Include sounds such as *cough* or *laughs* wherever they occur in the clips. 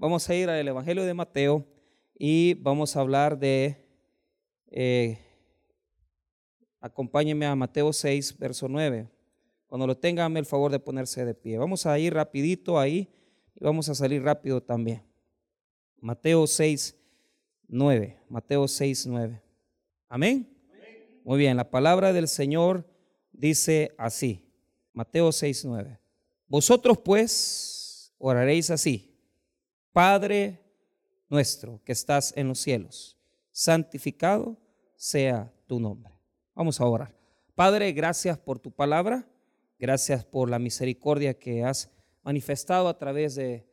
Vamos a ir al Evangelio de Mateo y vamos a hablar de, eh, acompáñenme a Mateo 6, verso 9. Cuando lo tengan, el favor de ponerse de pie. Vamos a ir rapidito ahí y vamos a salir rápido también. Mateo 6, 9. Mateo 6, 9. Amén. Muy bien, la palabra del Señor dice así. Mateo 6, 9. Vosotros pues oraréis así. Padre nuestro que estás en los cielos, santificado sea tu nombre. Vamos a orar. Padre, gracias por tu palabra, gracias por la misericordia que has manifestado a través de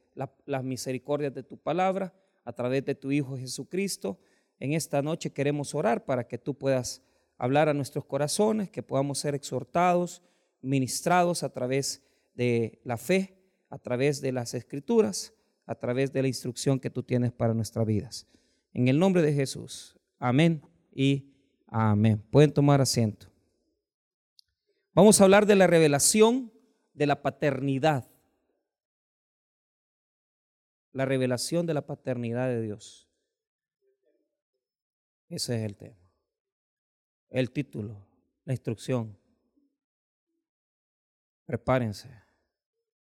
las misericordias de tu palabra, a través de tu Hijo Jesucristo. En esta noche queremos orar para que tú puedas hablar a nuestros corazones, que podamos ser exhortados, ministrados a través de la fe, a través de las escrituras, a través de la instrucción que tú tienes para nuestras vidas. En el nombre de Jesús. Amén y amén. Pueden tomar asiento. Vamos a hablar de la revelación de la paternidad. La revelación de la paternidad de Dios. Ese es el tema. El título, la instrucción. Prepárense,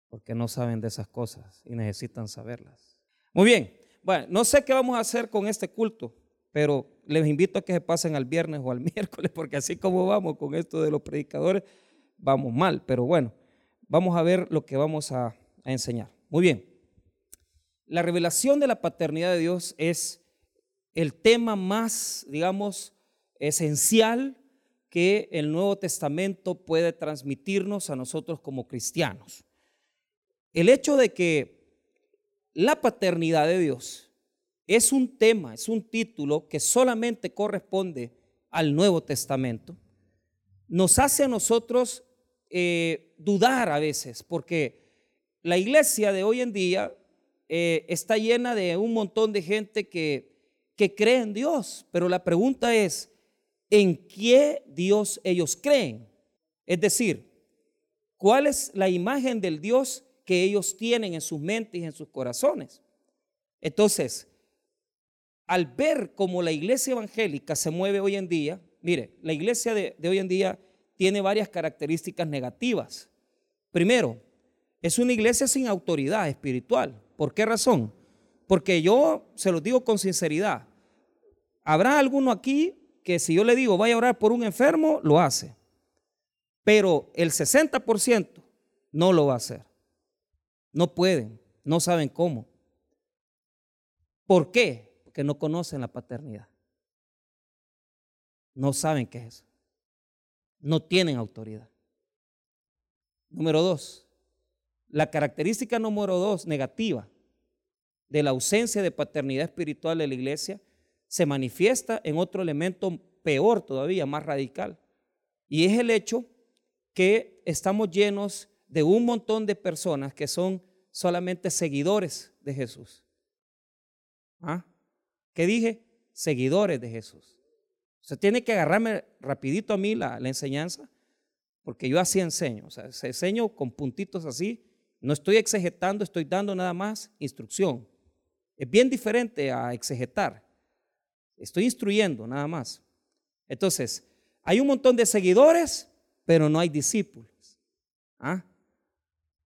porque no saben de esas cosas y necesitan saberlas. Muy bien, bueno, no sé qué vamos a hacer con este culto, pero les invito a que se pasen al viernes o al *laughs* miércoles, porque así como vamos con esto de los predicadores, vamos mal, pero bueno, vamos a ver lo que vamos a, a enseñar. Muy bien, la revelación de la paternidad de Dios es el tema más, digamos, esencial que el Nuevo Testamento puede transmitirnos a nosotros como cristianos. El hecho de que la paternidad de Dios es un tema, es un título que solamente corresponde al Nuevo Testamento, nos hace a nosotros eh, dudar a veces, porque la iglesia de hoy en día eh, está llena de un montón de gente que, que cree en Dios, pero la pregunta es, en qué Dios ellos creen. Es decir, cuál es la imagen del Dios que ellos tienen en sus mentes y en sus corazones. Entonces, al ver cómo la iglesia evangélica se mueve hoy en día, mire, la iglesia de, hoy en día tiene varias características negativas. Primero, es una iglesia sin autoridad espiritual. ¿Por qué razón? Porque yo se lo digo con sinceridad. ¿Habrá alguno aquí que si yo le digo vaya a orar por un enfermo, lo hace. Pero el 60% no lo va a hacer. No pueden, no saben cómo. ¿Por qué? Porque no conocen la paternidad. No saben qué es eso. No tienen autoridad. Número dos, la característica número dos negativa de la ausencia de paternidad espiritual de la iglesia se manifiesta en otro elemento peor todavía, más radical. Y es el hecho que estamos llenos de un montón de personas que son solamente seguidores de Jesús. ¿Ah? ¿Qué dije? Seguidores de Jesús. Se tiene que agarrarme rapidito a mí la, la enseñanza, porque yo así enseño. O sea, se enseño con puntitos así. No estoy exegetando, estoy dando nada más instrucción. Es bien diferente a exegetar. Estoy instruyendo nada más. Entonces, hay un montón de seguidores, pero no hay discípulos. ¿Ah?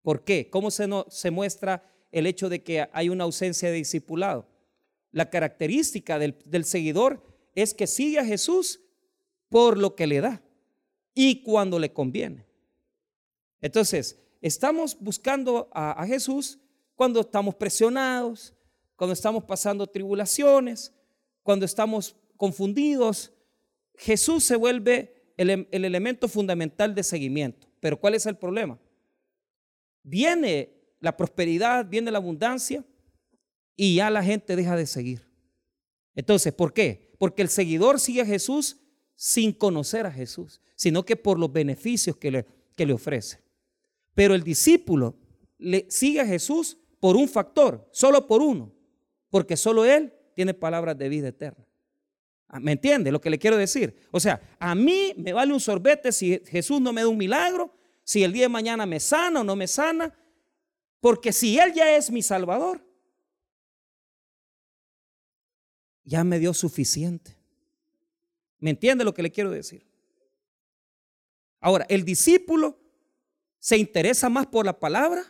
¿Por qué? ¿Cómo se, se muestra el hecho de que hay una ausencia de discipulado? La característica del, seguidor es que sigue a Jesús por lo que le da y cuando le conviene. Entonces, estamos buscando a, Jesús cuando estamos presionados, cuando estamos pasando tribulaciones, cuando estamos confundidos, Jesús se vuelve el, elemento fundamental de seguimiento. Pero ¿cuál es el problema? Viene la prosperidad, viene la abundancia y ya la gente deja de seguir. Entonces, ¿por qué? Porque el seguidor sigue a Jesús sin conocer a Jesús, sino que por los beneficios que le, que le ofrece. Pero el discípulo le sigue a Jesús por un factor, solo por uno, porque solo Él tiene palabras de vida eterna. Ah, ¿Me entiende lo que le quiero decir? O sea, a mí me vale un sorbete si Jesús no me da un milagro, si el día de mañana me sana o no me sana, porque si Él ya es mi Salvador, ya me dio suficiente. ¿Me entiende lo que le quiero decir? Ahora, el discípulo se interesa más por la palabra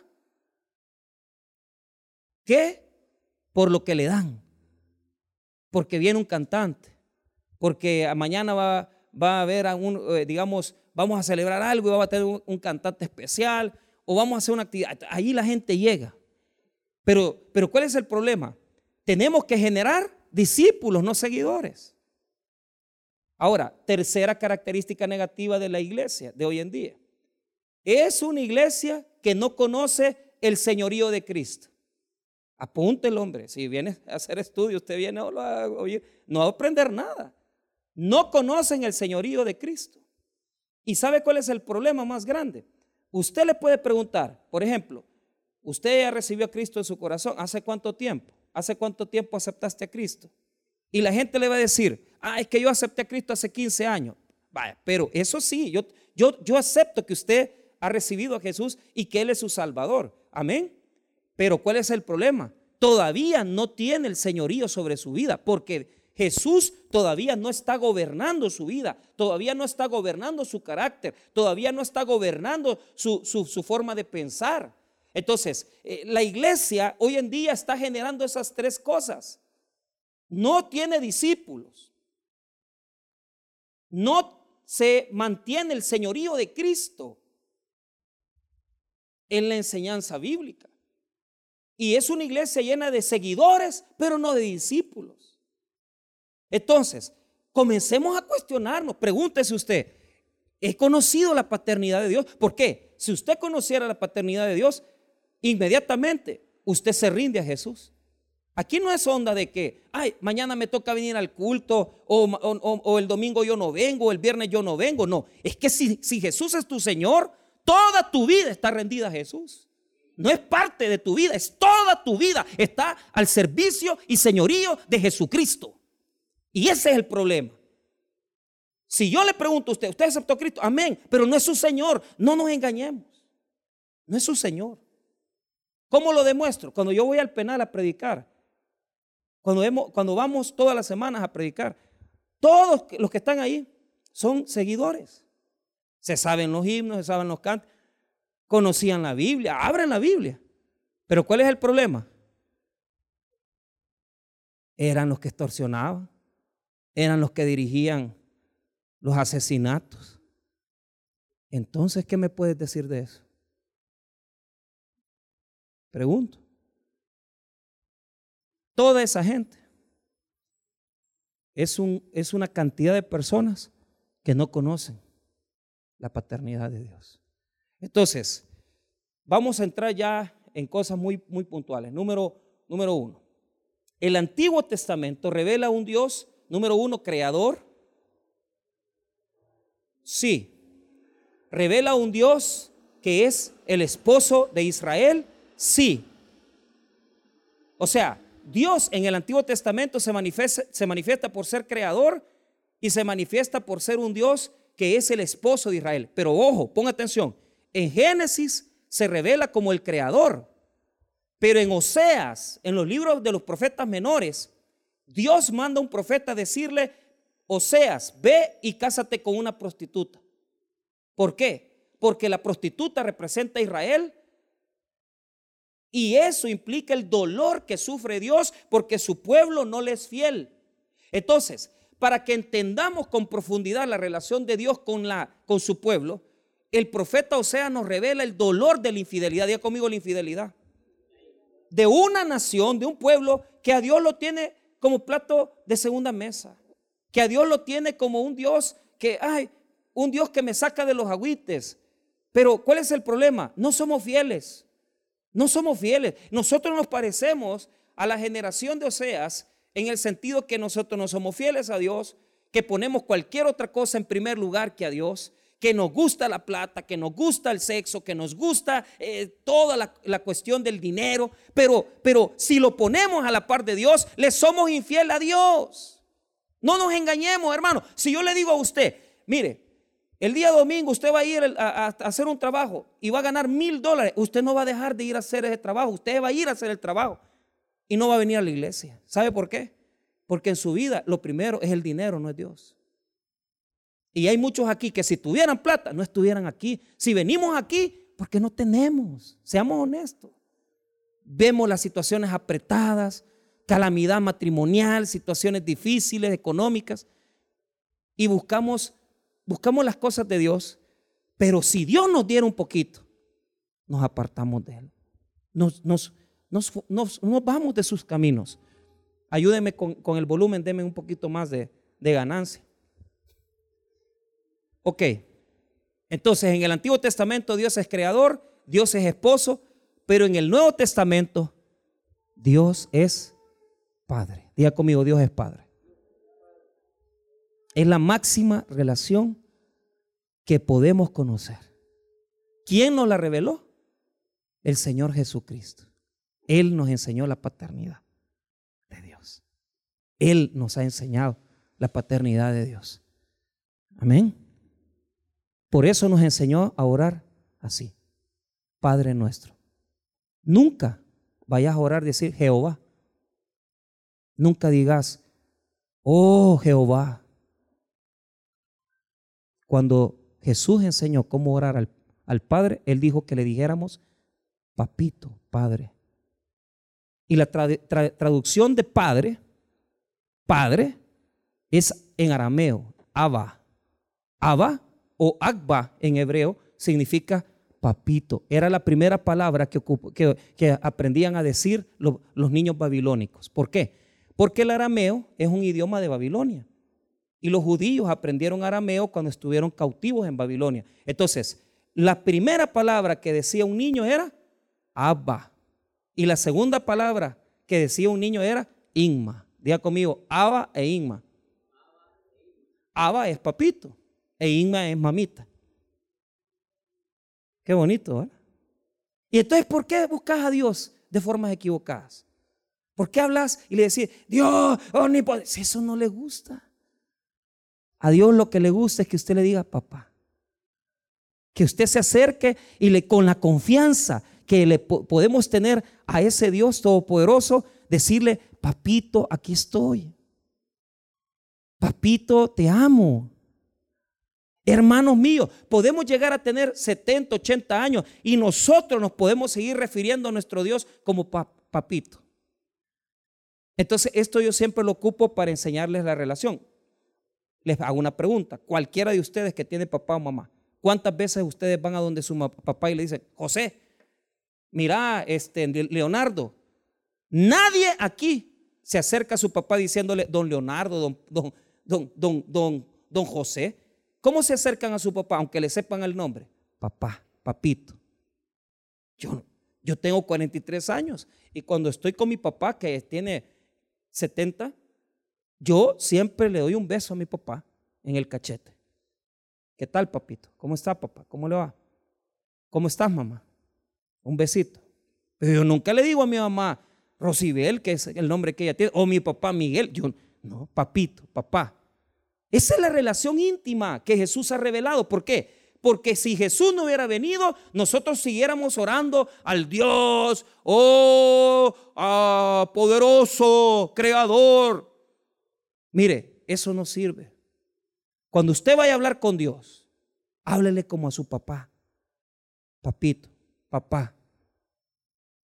que por lo que le dan. Porque viene un cantante, porque mañana va, va a haber, un, eh, digamos, vamos a celebrar algo y va a tener un, cantante especial o vamos a hacer una actividad. Ahí la gente llega. Pero, pero ¿cuál es el problema? Tenemos que generar discípulos, no seguidores. Ahora, tercera característica negativa de la iglesia de hoy en día. Es una iglesia que no conoce el señorío de Cristo. Apunte el hombre. Si viene a hacer estudio, usted viene a oír, no va a aprender nada. No conocen el señorío de Cristo. ¿Y sabe cuál es el problema más grande? Usted le puede preguntar, por ejemplo, usted ya recibió a Cristo en su corazón. ¿Hace cuánto tiempo? ¿Hace cuánto tiempo aceptaste a Cristo? Y la gente le va a decir, ah, es que yo acepté a Cristo hace 15 años. Vaya, pero eso sí, yo, yo, yo acepto que usted ha recibido a Jesús y que Él es su Salvador. Amén. Pero ¿cuál es el problema? Todavía no tiene el señorío sobre su vida porque Jesús todavía no está gobernando su vida, todavía no está gobernando su carácter, todavía no está gobernando su, forma de pensar. Entonces, eh, la iglesia hoy en día está generando esas tres cosas. No tiene discípulos. No se mantiene el señorío de Cristo en la enseñanza bíblica. Y es una iglesia llena de seguidores, pero no de discípulos. Entonces, comencemos a cuestionarnos. Pregúntese usted, ¿he conocido la paternidad de Dios? ¿Por qué? Si usted conociera la paternidad de Dios, inmediatamente usted se rinde a Jesús. Aquí no es onda de que, ay, mañana me toca venir al culto, o, el domingo yo no vengo, o el viernes yo no vengo. No, es que si, si Jesús es tu Señor, toda tu vida está rendida a Jesús. No es parte de tu vida, es toda tu vida. Está al servicio y señorío de Jesucristo. Y ese es el problema. Si yo le pregunto a usted, ¿usted aceptó a Cristo? Amén, pero no es su Señor. No nos engañemos. No es su Señor. ¿Cómo lo demuestro? Cuando yo voy al penal a predicar, cuando, cuando vamos todas las semanas a predicar, todos los que están ahí son seguidores. Se saben los himnos, se saben los cantos, conocían la Biblia, abren la Biblia. Pero ¿cuál es el problema? Eran los que extorsionaban, eran los que dirigían los asesinatos. Entonces, ¿qué me puedes decir de eso? Pregunto. Toda esa gente es, un, es una cantidad de personas que no conocen la paternidad de Dios. Entonces, vamos a entrar ya en cosas muy, muy puntuales. Número, número uno, el Antiguo Testamento revela un Dios Número uno, creador. Sí. ¿Revela un Dios que es el esposo de Israel? Sí. O sea, Dios en el Antiguo Testamento se manifiesta, por ser creador y se manifiesta por ser un Dios que es el esposo de Israel. Pero ojo, ponga atención. En Génesis se revela como el creador. Pero en Oseas, en los libros de los profetas menores, Dios manda a un profeta a decirle, Oseas, ve y cásate con una prostituta. ¿Por qué? Porque la prostituta representa a Israel y eso implica el dolor que sufre Dios porque su pueblo no le es fiel. Entonces, para que entendamos con profundidad la relación de Dios con, la, con su pueblo, el profeta Oseas nos revela el dolor de la infidelidad. Diga conmigo la infidelidad. De una nación, de un pueblo que a Dios lo tiene como plato de segunda mesa. Que a Dios lo tiene como un Dios que, ay, un Dios que me saca de los agüites. Pero ¿cuál es el problema? No somos fieles. No somos fieles. Nosotros nos parecemos a la generación de Oseas en el sentido que nosotros no somos fieles a Dios, que ponemos cualquier otra cosa en primer lugar que a Dios, que nos gusta la plata, que nos gusta el sexo, que nos gusta eh, toda la, cuestión del dinero, pero, pero si lo ponemos a la par de Dios, le somos infiel a Dios. No nos engañemos, hermano. Si yo le digo a usted, mire, el día domingo usted va a ir a, a, hacer un trabajo y va a ganar mil dólares, usted no va a dejar de ir a hacer ese trabajo, usted va a ir a hacer el trabajo y no va a venir a la iglesia. ¿Sabe por qué? Porque en su vida lo primero es el dinero, no es Dios. Y hay muchos aquí que si tuvieran plata, no estuvieran aquí. Si venimos aquí, porque no tenemos. Seamos honestos. Vemos las situaciones apretadas, calamidad matrimonial, situaciones difíciles, económicas, y buscamos, buscamos las cosas de Dios. Pero si Dios nos diera un poquito, nos apartamos de Él. Nos, nos, nos, vamos de sus caminos. Ayúdeme con, el volumen, deme un poquito más de, de ganancia. Ok, entonces en el Antiguo Testamento Dios es creador, Dios es esposo, pero en el Nuevo Testamento Dios es Padre. Diga conmigo, Dios es Padre. Es la máxima relación que podemos conocer. ¿Quién nos la reveló? El Señor Jesucristo. Él nos enseñó la paternidad de Dios. Él nos ha enseñado la paternidad de Dios. Amén. Por eso nos enseñó a orar así. Padre nuestro. Nunca vayas a orar decir Jehová. Nunca digas, oh Jehová. Cuando Jesús enseñó cómo orar al, al Padre, Él dijo que le dijéramos, papito, Padre. Y la traducción de Padre, Padre, es en arameo, Abba. Abba o Agba en hebreo significa papito. Era la primera palabra que, aprendían a decir los niños babilónicos. ¿Por qué? Porque el arameo es un idioma de Babilonia. Y los judíos aprendieron arameo cuando estuvieron cautivos en Babilonia. Entonces, la primera palabra que decía un niño era Abba. Y la segunda palabra que decía un niño era Inma. Diga conmigo, Abba e Inma. Abba es papito e Inma es mamita. Qué bonito, ¿eh? Y entonces, ¿por qué buscas a Dios de formas equivocadas? ¿Por qué hablas y le decís, Dios, Si Eso no le gusta. A Dios lo que le gusta es que usted le diga, papá. Que usted se acerque y le, con la confianza que le podemos tener a ese Dios todopoderoso, decirle, papito, aquí estoy. Papito, te amo. Hermanos míos, podemos llegar a tener 70, 80 años y nosotros nos podemos seguir refiriendo a nuestro Dios como papito. Entonces, esto yo siempre lo ocupo para enseñarles la relación. Les hago una pregunta. Cualquiera de ustedes que tiene papá o mamá, ¿cuántas veces ustedes van a donde su papá y le dicen, José, mira, este, Leonardo, nadie aquí se acerca a su papá diciéndole, don Leonardo, don, don, don, don, don, don José. ¿Cómo se acercan a su papá, aunque le sepan el nombre? Papá, papito. Yo, yo tengo 43 años y cuando estoy con mi papá, que tiene 70, yo siempre le doy un beso a mi papá en el cachete. ¿Qué tal, papito? ¿Cómo está, papá? ¿Cómo le va? ¿Cómo estás, mamá? Un besito. Pero yo nunca le digo a mi mamá, Rosibel, que es el nombre que ella tiene, o mi papá Miguel. Yo, no, papito, papá. Esa es la relación íntima que Jesús ha revelado. ¿Por qué? Porque si Jesús no hubiera venido, nosotros siguiéramos orando al Dios, oh, ah, poderoso, creador. Mire, eso no sirve. Cuando usted vaya a hablar con Dios, háblele como a su papá. Papito, papá,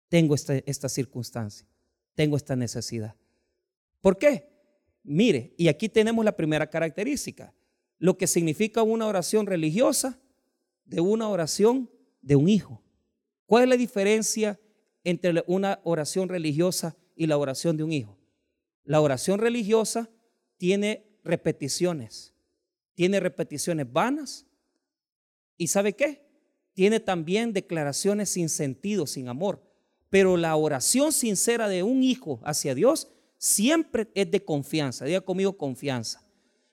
tengo esta, esta circunstancia, tengo esta necesidad. ¿Por qué? Mire, y aquí tenemos la primera característica, lo que significa una oración religiosa de una oración de un hijo. ¿Cuál es la diferencia entre una oración religiosa y la oración de un hijo? La oración religiosa tiene repeticiones, tiene repeticiones vanas. ¿Y sabe qué? tiene también declaraciones sin sentido, sin amor. Pero la oración sincera de un hijo hacia Dios siempre es de confianza. Diga conmigo confianza.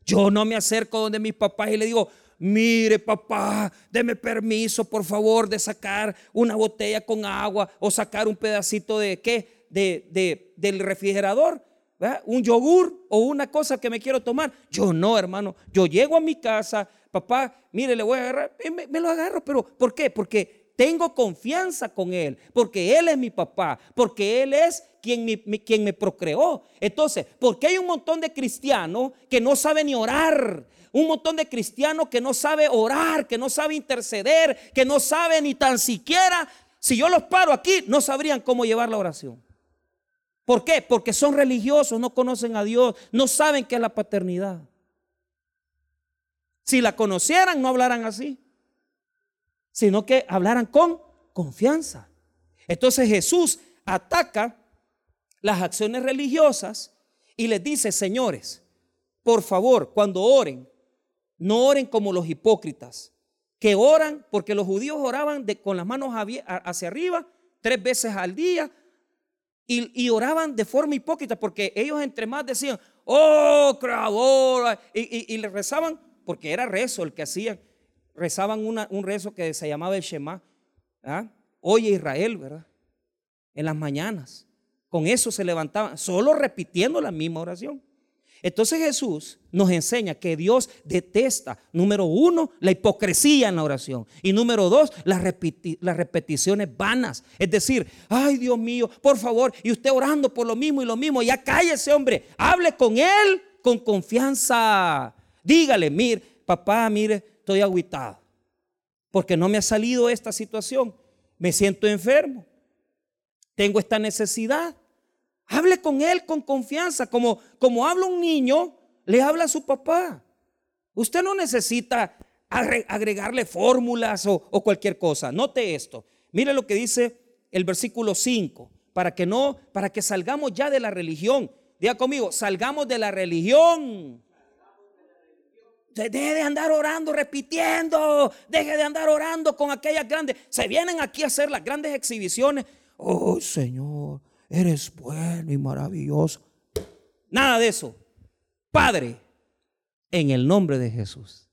Yo no me acerco donde mis papás y le digo, mire papá, deme permiso por favor de sacar una botella con agua o sacar un pedacito de qué, de, del refrigerador, un yogur o una cosa que me quiero tomar. Yo no, hermano, yo llego a mi casa, papá, mire, le voy a agarrar, me, lo agarro, pero ¿por qué? Porque tengo confianza con Él, porque Él es mi papá, porque Él es quien me, quien me procreó. Entonces, porque hay un montón de cristianos que no saben ni orar? Un montón de cristianos que no sabe orar, que no sabe interceder, que no sabe ni tan siquiera, si yo los paro aquí, no sabrían cómo llevar la oración. ¿Por qué? Porque son religiosos, no conocen a Dios, no saben qué es la paternidad. Si la conocieran, no hablaran así, sino que hablaran con confianza. Entonces Jesús ataca las acciones religiosas y les dice, señores, por favor, cuando oren, no oren como los hipócritas, que oran porque los judíos oraban con las manos hacia arriba tres veces al día y, oraban de forma hipócrita porque ellos entre más decían, oh, creador, y, y, le rezaban, porque era rezo el que hacían, rezaban un rezo que se llamaba el Shema, ¿ah? oye Israel, ¿verdad? En las mañanas. Con eso se levantaban, solo repitiendo la misma oración. Entonces Jesús nos enseña que Dios detesta, número uno, la hipocresía en la oración. Y número dos, las, repeticiones vanas. Es decir, ay Dios mío, por favor, y usted orando por lo mismo y lo mismo, ya cállese hombre, hable con Él con confianza. Dígale, mire, papá, mire, estoy aguitado. Porque no me ha salido esta situación. Me siento enfermo. Tengo esta necesidad. Hable con él con confianza, como, como habla un niño, le habla a su papá. Usted no necesita agregarle fórmulas o, o cualquier cosa. Note esto. Mire lo que dice el versículo 5, para que no, para que salgamos ya de la religión. Diga conmigo, salgamos de la religión. Deje de andar orando, repitiendo. Deje de andar orando con aquellas grandes. Se vienen aquí a hacer las grandes exhibiciones. Oh Señor, eres bueno y maravilloso. Nada de eso. Padre, en el nombre de Jesús.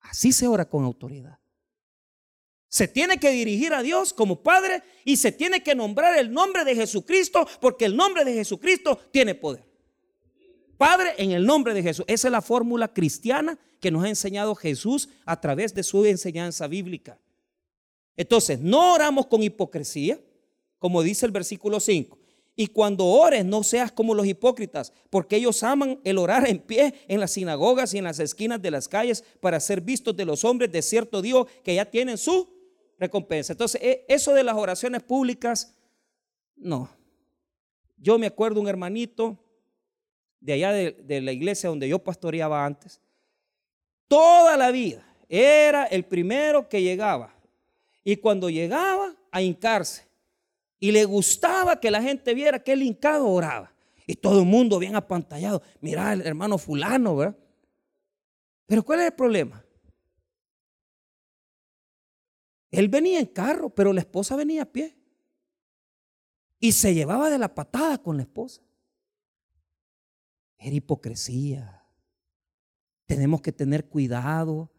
Así se ora con autoridad. Se tiene que dirigir a Dios como Padre y se tiene que nombrar el nombre de Jesucristo porque el nombre de Jesucristo tiene poder. Padre, en el nombre de Jesús. Esa es la fórmula cristiana que nos ha enseñado Jesús a través de su enseñanza bíblica. Entonces, no oramos con hipocresía como dice el versículo 5. Y cuando ores, no seas como los hipócritas, porque ellos aman el orar en pie en las sinagogas y en las esquinas de las calles para ser vistos de los hombres de cierto Dios que ya tienen su recompensa. Entonces, e, eso de las oraciones públicas, no. Yo me acuerdo un hermanito de allá de, de la iglesia donde yo pastoreaba antes, toda la vida era el primero que llegaba. Y cuando llegaba a hincarse, y le gustaba que la gente viera que el hincado oraba. Y todo el mundo bien apantallado. Mira el hermano fulano, ¿verdad? Pero ¿cuál es el problema? Él venía en carro, pero la esposa venía a pie. Y se llevaba de la patada con la esposa. Era hipocresía. Tenemos que tener cuidado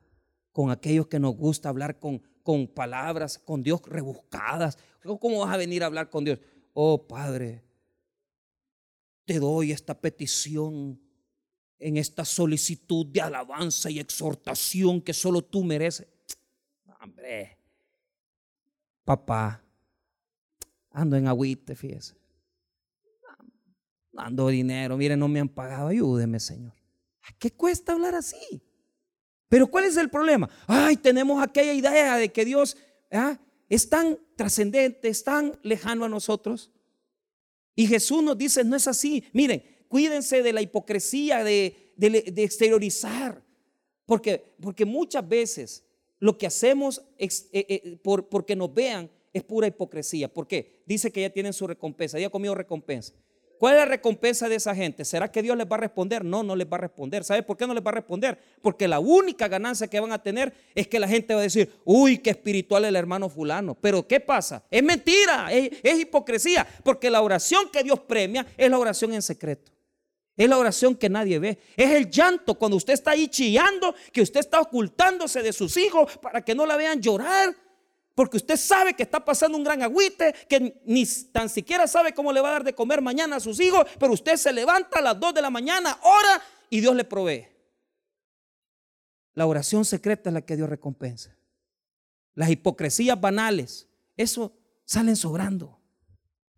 con aquellos que nos gusta hablar con, con palabras, con Dios rebuscadas. ¿Cómo vas a venir a hablar con Dios? Oh Padre, te doy esta petición en esta solicitud de alabanza y exhortación que solo tú mereces. Hombre, papá, ando en agüite, fíjese. Ando dinero, mire, no me han pagado, ayúdeme, Señor. ¿Qué cuesta hablar así? Pero ¿cuál es el problema? Ay, tenemos aquella idea de que Dios ¿ah? es tan trascendente, es tan lejano a nosotros. Y Jesús nos dice, no es así. Miren, cuídense de la hipocresía, de, exteriorizar. Porque, porque muchas veces lo que hacemos eh, eh, por, porque nos vean es pura hipocresía. ¿Por qué? Dice que ya tienen su recompensa. Ya comido recompensa. ¿Cuál es la recompensa de esa gente? ¿Será que Dios les va a responder? No, no les va a responder. ¿Sabe por qué no les va a responder? Porque la única ganancia que van a tener es que la gente va a decir, uy, qué espiritual el hermano fulano. Pero ¿qué pasa? Es mentira, es, hipocresía, porque la oración que Dios premia es la oración en secreto. Es la oración que nadie ve. Es el llanto cuando usted está ahí chillando, que usted está ocultándose de sus hijos para que no la vean llorar porque usted sabe que está pasando un gran agüite, que ni tan siquiera sabe cómo le va a dar de comer mañana a sus hijos, pero usted se levanta a las 2 de la mañana, ora y Dios le provee. La oración secreta es la que Dios recompensa. las hipocresías banales, eso salen sobrando.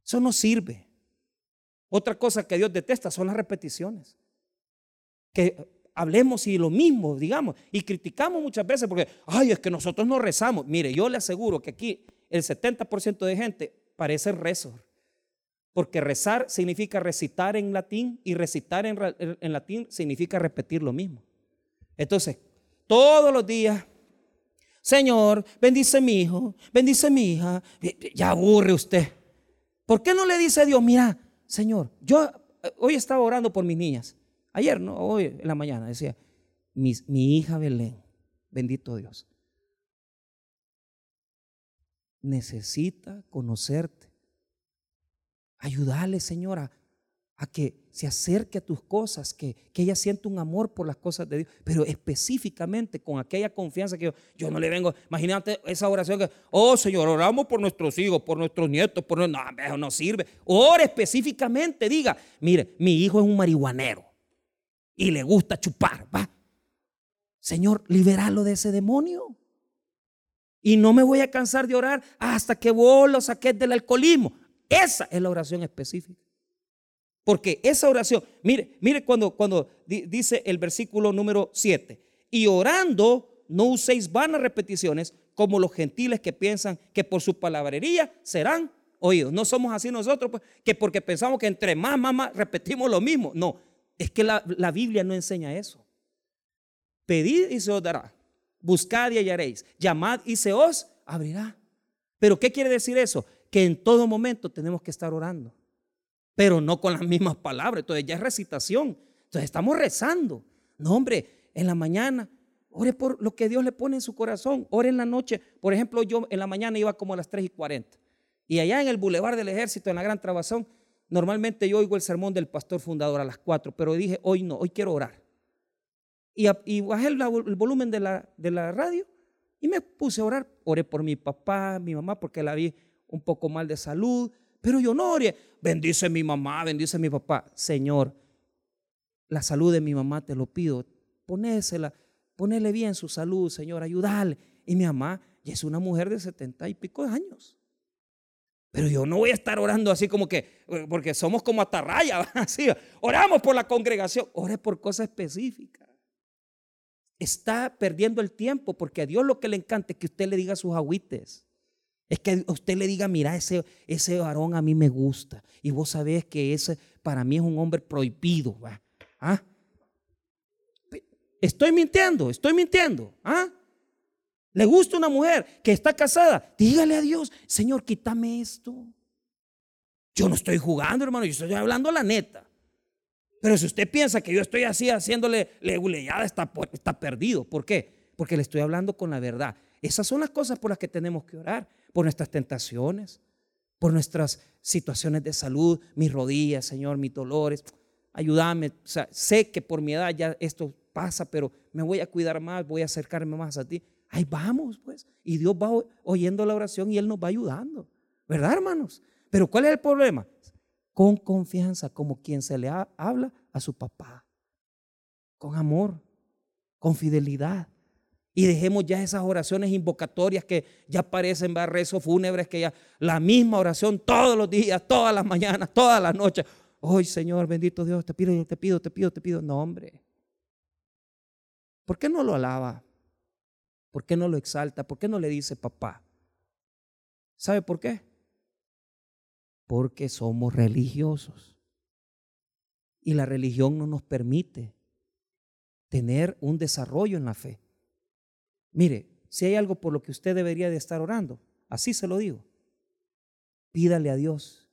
Eso no sirve. Otra cosa que Dios detesta son las repeticiones. Que hablemos y lo mismo, digamos, y criticamos muchas veces porque, ay, es que nosotros no rezamos. Mire, yo le aseguro que aquí el 70% de gente parece rezo. Porque rezar significa recitar en latín y recitar en, latín significa repetir lo mismo. Entonces, todos los días Señor, bendice mi hijo, bendice mi hija. Ya aburre usted. ¿Por qué no le dice a Dios, mira, Señor, yo eh, hoy estaba orando por mis niñas. Ayer, no, hoy en la mañana decía, mi, hija Belén, bendito Dios, necesita conocerte. Ayúdale, Señora, a que se acerque a tus cosas, que, que, ella sienta un amor por las cosas de Dios, pero específicamente con aquella confianza que yo, yo no le vengo, imagínate esa oración que, oh Señor, oramos por nuestros hijos, por nuestros nietos, por no, no sirve. Ore específicamente, diga, mire, mi hijo es un marihuanero y le gusta chupar, va. Señor, liberalo de ese demonio. Y no me voy a cansar de orar hasta que vos lo saques del alcoholismo. Esa es la oración específica. Porque esa oración, mire, mire cuando, cuando dice el versículo número 7, y orando no uséis vanas repeticiones como los gentiles que piensan que por su palabrería serán oídos. No somos así nosotros, pues, que porque pensamos que entre más, más, más repetimos lo mismo. No, es que la, la Biblia no enseña eso. Pedid y se os dará. Buscad y hallaréis. Llamad y se os abrirá. Pero ¿qué quiere decir eso? Que en todo momento tenemos que estar orando pero no con las mismas palabras. Entonces ya es recitación. Entonces estamos rezando. No, hombre, en la mañana, ore por lo que Dios le pone en su corazón. Ore en la noche. Por ejemplo, yo en la mañana iba como a las 3 y 40. Y allá en el Boulevard del Ejército, en la Gran Trabazón, normalmente yo oigo el sermón del pastor fundador a las 4, pero dije, hoy no, hoy quiero orar. Y, bajé el, volumen de la, de la radio y me puse a orar. Oré por mi papá, mi mamá, porque la vi un poco mal de salud pero yo no ore. Bendice mi mamá, bendice mi papá. Señor, la salud de mi mamá te lo pido. Ponésela, ponele bien su salud, Señor, ayúdale. Y mi mamá ya es una mujer de setenta y pico de años. Pero yo no voy a estar orando así como que, porque somos como atarraya, *laughs* así. Oramos por la congregación, ore por cosas específicas. Está perdiendo el tiempo porque a Dios lo que le encanta es que usted le diga sus agüites. Es que usted le diga, mira, ese, ese varón a mí me gusta. Y vos sabés que ese para mí es un hombre prohibido. ¿Ah? Estoy mintiendo, estoy mintiendo. ¿Ah? ¿Le gusta una mujer que está casada? Dígale a Dios, Señor, quítame esto. Yo no estoy jugando, hermano, yo estoy hablando la neta. Pero si usted piensa que yo estoy así haciéndole leguleyada, está, está perdido. ¿Por qué? Porque le estoy hablando con la verdad. Esas son las cosas por las que tenemos que orar por nuestras tentaciones, por nuestras situaciones de salud, mis rodillas, Señor, mis dolores. Ayúdame. sé que por mi edad ya esto pasa, pero me voy a cuidar más, voy a acercarme más a ti. Ahí vamos, pues. Y Dios va oyendo la oración y Él nos va ayudando. ¿Verdad, hermanos? Pero ¿cuál es el problema? Con confianza, como quien se le habla a su papá. Con amor, con fidelidad. Y dejemos ya esas oraciones invocatorias que ya parecen rezos fúnebres, que ya la misma oración todos los días, todas las mañanas, todas las noches. Hoy, Señor, bendito Dios, te pido, te pido, te pido, te pido. No, hombre. ¿Por qué no lo alaba? ¿Por qué no lo exalta? ¿Por qué no le dice papá? ¿Sabe por qué? Porque somos religiosos. Y la religión no nos permite tener un desarrollo en la fe. Mire, si hay algo por lo que usted debería de estar orando, así se lo digo, pídale a Dios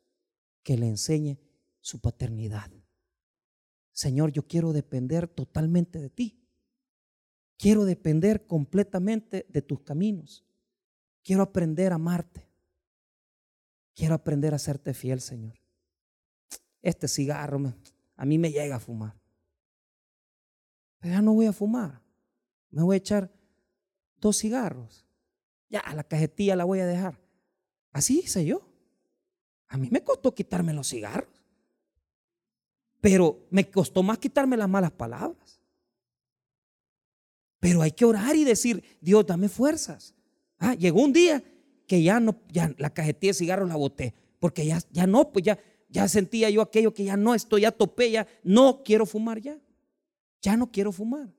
que le enseñe su paternidad. Señor, yo quiero depender totalmente de ti. Quiero depender completamente de tus caminos. Quiero aprender a amarte. Quiero aprender a serte fiel, Señor. Este cigarro a mí me llega a fumar. Pero ya no voy a fumar. Me voy a echar dos cigarros. Ya, la cajetilla la voy a dejar. Así hice yo. A mí me costó quitarme los cigarros. Pero me costó más quitarme las malas palabras. Pero hay que orar y decir, Dios, dame fuerzas. Ah, llegó un día que ya no, ya la cajetilla de cigarros la boté, porque ya, ya no, pues ya, ya sentía yo aquello que ya no estoy, ya topé, ya no quiero fumar ya. Ya no quiero fumar.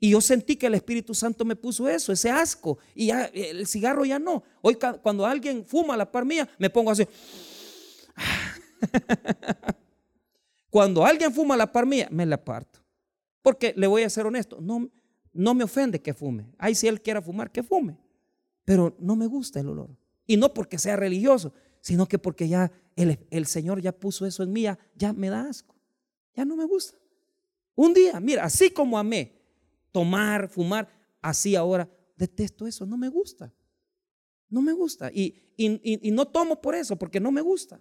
Y yo sentí que el Espíritu Santo me puso eso, ese asco. Y ya el cigarro ya no. Hoy cuando alguien fuma a la par mía, me pongo así. *laughs* cuando alguien fuma a la par mía, me la parto. Porque le voy a ser honesto, no, no me ofende que fume. Ay, si él quiera fumar, que fume. Pero no me gusta el olor. Y no porque sea religioso, sino que porque ya el, el Señor ya puso eso en mí, ya, ya me da asco. Ya no me gusta. Un día, mira, así como amé tomar, fumar, así ahora detesto eso, no me gusta. No me gusta. Y, y, no tomo por eso, porque no me gusta.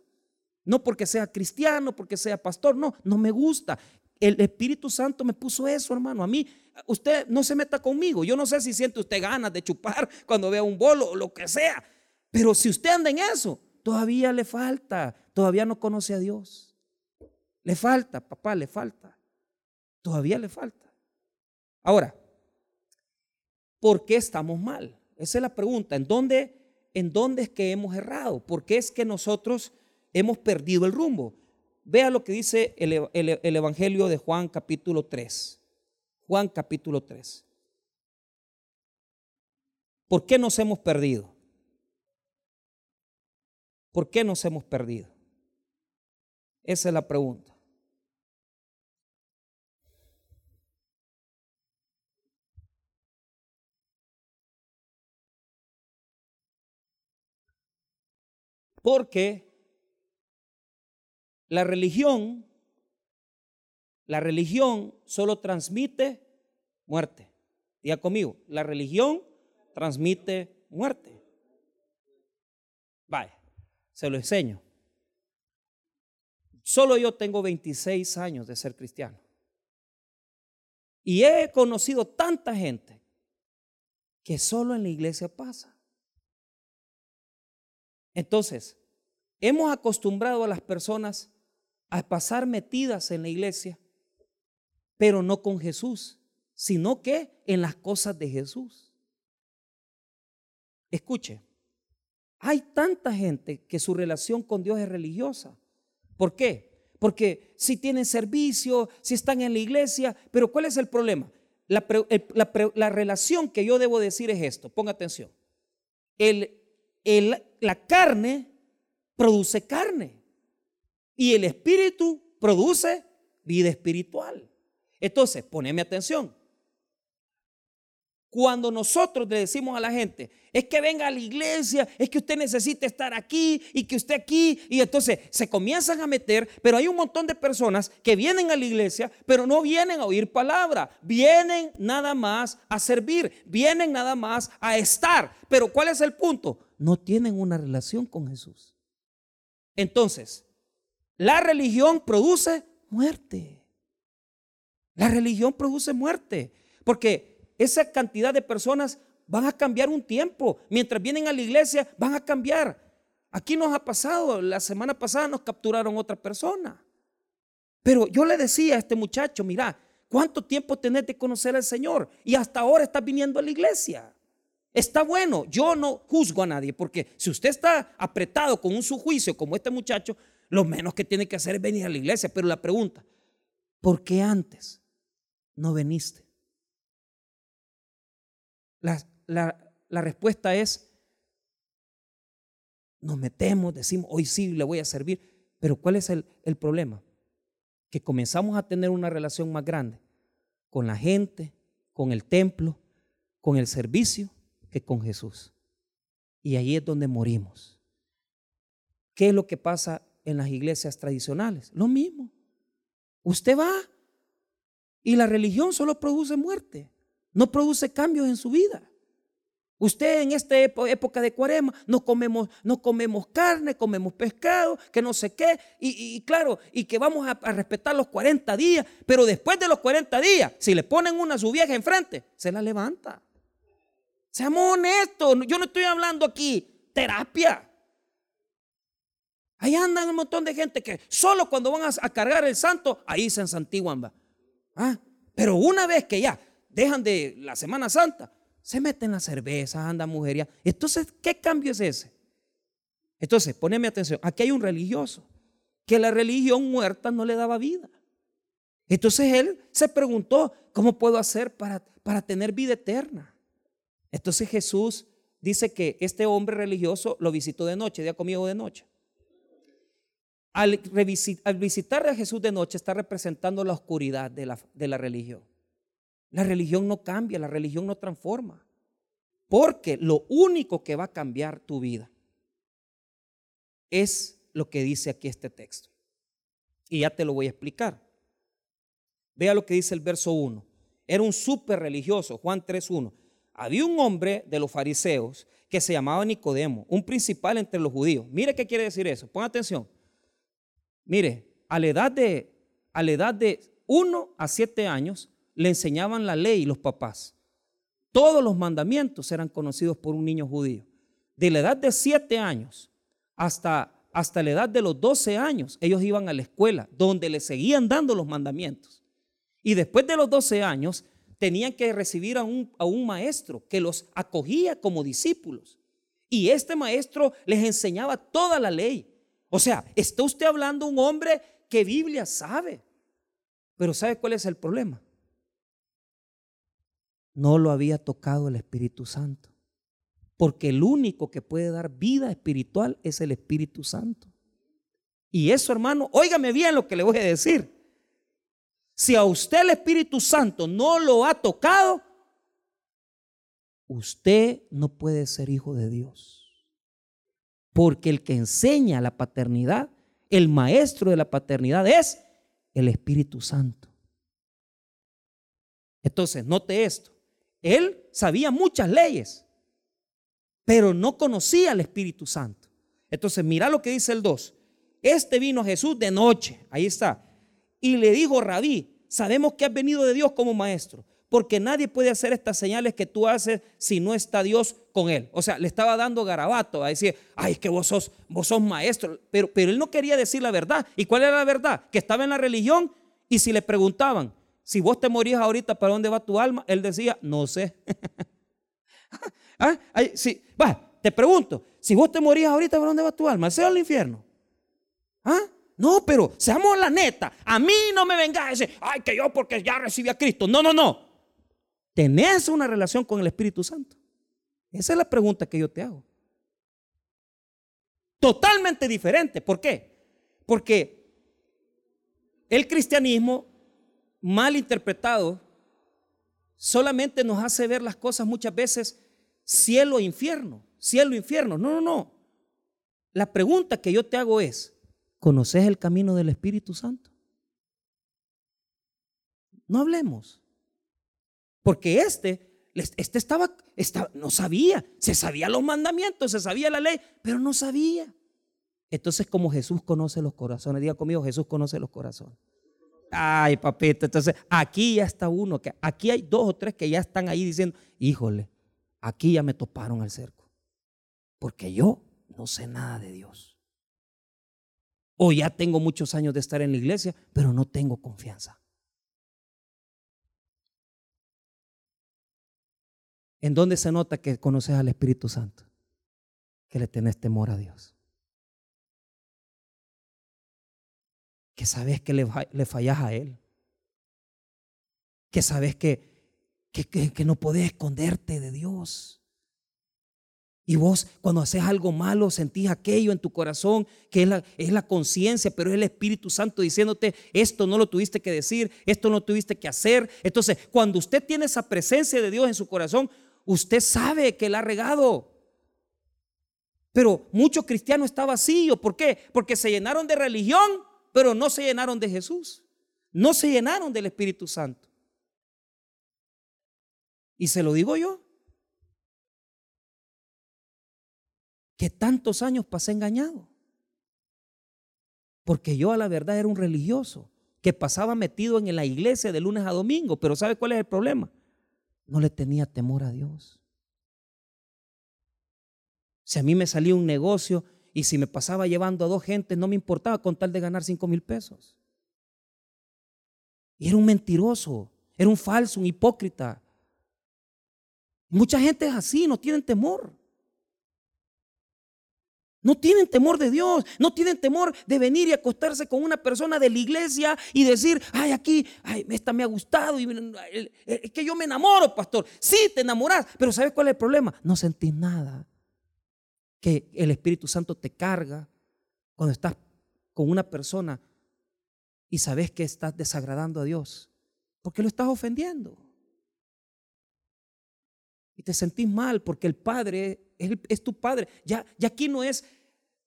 No porque sea cristiano, porque sea pastor, no, no me gusta. El Espíritu Santo me puso eso, hermano. A mí, usted no se meta conmigo. Yo no sé si siente usted ganas de chupar *laughs* cuando vea un bolo o lo que sea. Pero si usted anda en eso, todavía le falta. Todavía no conoce a Dios. Le falta, papá, le falta. Todavía le falta. Ahora, ¿por qué estamos mal? Esa es la pregunta. ¿En dónde, en dónde es que hemos errado? ¿Por qué es que nosotros hemos perdido el rumbo? Vea lo que dice el, el Evangelio de Juan capítulo 3. Juan capítulo 3. ¿Por qué nos hemos perdido? ¿Por qué nos hemos perdido? Esa es la pregunta. Porque la religión, la religión solo transmite muerte. Diga conmigo, la religión transmite muerte. Vaya, se lo enseño. Solo yo tengo 26 años de ser cristiano. Y he conocido tanta gente que solo en la iglesia pasa. Entonces, hemos acostumbrado a las personas a pasar metidas en la iglesia, pero no con Jesús, sino que en las cosas de Jesús. Escuche, hay tanta gente que su relación con Dios es religiosa. ¿Por qué? Porque si tienen servicio, si están en la iglesia, pero ¿cuál es el problema? La, la relación que yo debo decir es esto, ponga atención. El, la carne produce carne y el espíritu produce vida espiritual. Entonces, poneme atención. Cuando nosotros le decimos a la gente, es que venga a la iglesia, es que usted necesita estar aquí y que usted aquí, y entonces se comienzan a meter, pero hay un montón de personas que vienen a la iglesia, pero no vienen a oír palabra, vienen nada más a servir, vienen nada más a estar. Pero ¿cuál es el punto? no tienen una relación con Jesús. Entonces, la religión produce muerte. La religión produce muerte. Porque esa cantidad de personas van a cambiar un tiempo. Mientras vienen a la iglesia, van a cambiar. Aquí nos ha pasado, la semana pasada nos capturaron otra persona. Pero yo le decía a este muchacho, mira, ¿cuánto tiempo tenés de conocer al Señor? Y hasta ahora estás viniendo a la iglesia. Está bueno, yo no juzgo a nadie, porque si usted está apretado con un sujuicio como este muchacho, lo menos que tiene que hacer es venir a la iglesia. Pero la pregunta, ¿por qué antes no veniste? La, respuesta es, nos metemos, decimos, hoy sí le voy a servir, pero ¿cuál es el, el problema? Que comenzamos a tener una relación más grande con la gente, con el templo, con el servicio que con Jesús. Y ahí es donde morimos. ¿Qué es lo que pasa en las iglesias tradicionales? Lo mismo. Usted va y la religión solo produce muerte, no produce cambios en su vida. Usted en esta época de cuarema no comemos, no comemos carne, comemos pescado, que no sé qué, y, claro, y que vamos a, a, respetar los 40 días, pero después de los 40 días, si le ponen una a su vieja enfrente, se la levanta. Seamos honestos, yo no estoy hablando aquí terapia. Ahí andan un montón de gente que solo cuando van a, cargar el santo, ahí se ensantiguan. ¿Ah? Pero una vez que ya dejan de la Semana Santa, se mete en la cerveza, anda mujería. Entonces, ¿qué cambio es ese? Entonces, poneme atención, aquí hay un religioso que la religión muerta no le daba vida. Entonces él se preguntó, ¿cómo puedo hacer para, para tener vida eterna? Entonces Jesús dice que este hombre religioso lo visitó de noche, día conmigo de noche. Al, visitar a Jesús de noche está representando la oscuridad de la, de la religión. La religión no cambia, la religión no transforma. Porque lo único que va a cambiar tu vida es lo que dice aquí este texto. Y ya te lo voy a explicar. Vea lo que dice el verso 1. Era un súper religioso, Juan 3.1. Había un hombre de los fariseos que se llamaba Nicodemo, un principal entre los judíos. Mire qué quiere decir eso. Pon atención. Mire, a la edad de, a la edad de 1 a 7 años le enseñaban la ley los papás. Todos los mandamientos eran conocidos por un niño judío. De la edad de 7 años hasta, hasta la edad de los 12 años, ellos iban a la escuela donde le seguían dando los mandamientos. Y después de los 12 años, tenían que recibir a un, a un maestro que los acogía como discípulos. Y este maestro les enseñaba toda la ley. O sea, está usted hablando un hombre que Biblia sabe. Pero ¿sabe cuál es el problema? No lo había tocado el Espíritu Santo. Porque el único que puede dar vida espiritual es el Espíritu Santo. Y eso, hermano, óigame bien lo que le voy a decir. Si a usted el Espíritu Santo no lo ha tocado, usted no puede ser hijo de Dios. Porque el que enseña la paternidad, el maestro de la paternidad es el Espíritu Santo. Entonces, note esto. Él sabía muchas leyes, pero no conocía al Espíritu Santo. Entonces, mira lo que dice el 2. Este vino Jesús de noche. Ahí está y le dijo, rabí, sabemos que has venido de Dios como maestro, porque nadie puede hacer estas señales que tú haces si no está Dios con él. O sea, le estaba dando garabato a decir, ay, que vos sos, vos sos maestro, pero, pero él no quería decir la verdad. ¿Y cuál era la verdad? Que estaba en la religión y si le preguntaban, si vos te morías ahorita, ¿para dónde va tu alma? Él decía, no sé. *laughs* ¿Ah? sí. Va, te pregunto, si vos te morías ahorita, ¿para dónde va tu alma? ¿Al cielo o al infierno? ¿Ah? No, pero seamos la neta. A mí no me vengas a decir, ay, que yo porque ya recibí a Cristo. No, no, no. ¿Tenés una relación con el Espíritu Santo? Esa es la pregunta que yo te hago. Totalmente diferente. ¿Por qué? Porque el cristianismo mal interpretado solamente nos hace ver las cosas muchas veces cielo e infierno, cielo e infierno. No, no, no. La pregunta que yo te hago es, ¿Conoces el camino del Espíritu Santo? No hablemos. Porque este, este estaba, estaba, no sabía, se sabía los mandamientos, se sabía la ley, pero no sabía. Entonces, como Jesús conoce los corazones, diga conmigo, Jesús conoce los corazones. Ay, papito, entonces aquí ya está uno, que aquí hay dos o tres que ya están ahí diciendo, híjole, aquí ya me toparon al cerco, porque yo no sé nada de Dios. O ya tengo muchos años de estar en la iglesia, pero no tengo confianza. ¿En dónde se nota que conoces al Espíritu Santo? Que le tenés temor a Dios. Que sabes que le, le fallas a Él. Que sabes que, que, no podés esconderte de Dios. Y vos cuando haces algo malo sentís aquello en tu corazón que es la, es la conciencia, pero es el Espíritu Santo diciéndote, esto no lo tuviste que decir, esto no tuviste que hacer. Entonces, cuando usted tiene esa presencia de Dios en su corazón, usted sabe que la ha regado. Pero muchos cristianos está vacío. ¿Por qué? Porque se llenaron de religión, pero no se llenaron de Jesús. No se llenaron del Espíritu Santo. Y se lo digo yo. que tantos años pasé engañado. Porque yo a la verdad era un religioso que pasaba metido en la iglesia de lunes a domingo, pero ¿sabe cuál es el problema? No le tenía temor a Dios. Si a mí me salía un negocio y si me pasaba llevando a dos gentes, no me importaba con tal de ganar cinco mil pesos. Y era un mentiroso, era un falso, un hipócrita. Mucha gente es así, no tienen temor. No tienen temor de Dios, no tienen temor de venir y acostarse con una persona de la iglesia y decir, ay, aquí, ay, esta me ha gustado, y es que yo me enamoro, pastor. Sí, te enamoras, pero ¿sabes cuál es el problema? No sentís nada. Que el Espíritu Santo te carga cuando estás con una persona y sabes que estás desagradando a Dios, porque lo estás ofendiendo. Y te sentís mal porque el Padre es, tu Padre. Ya, ya aquí no es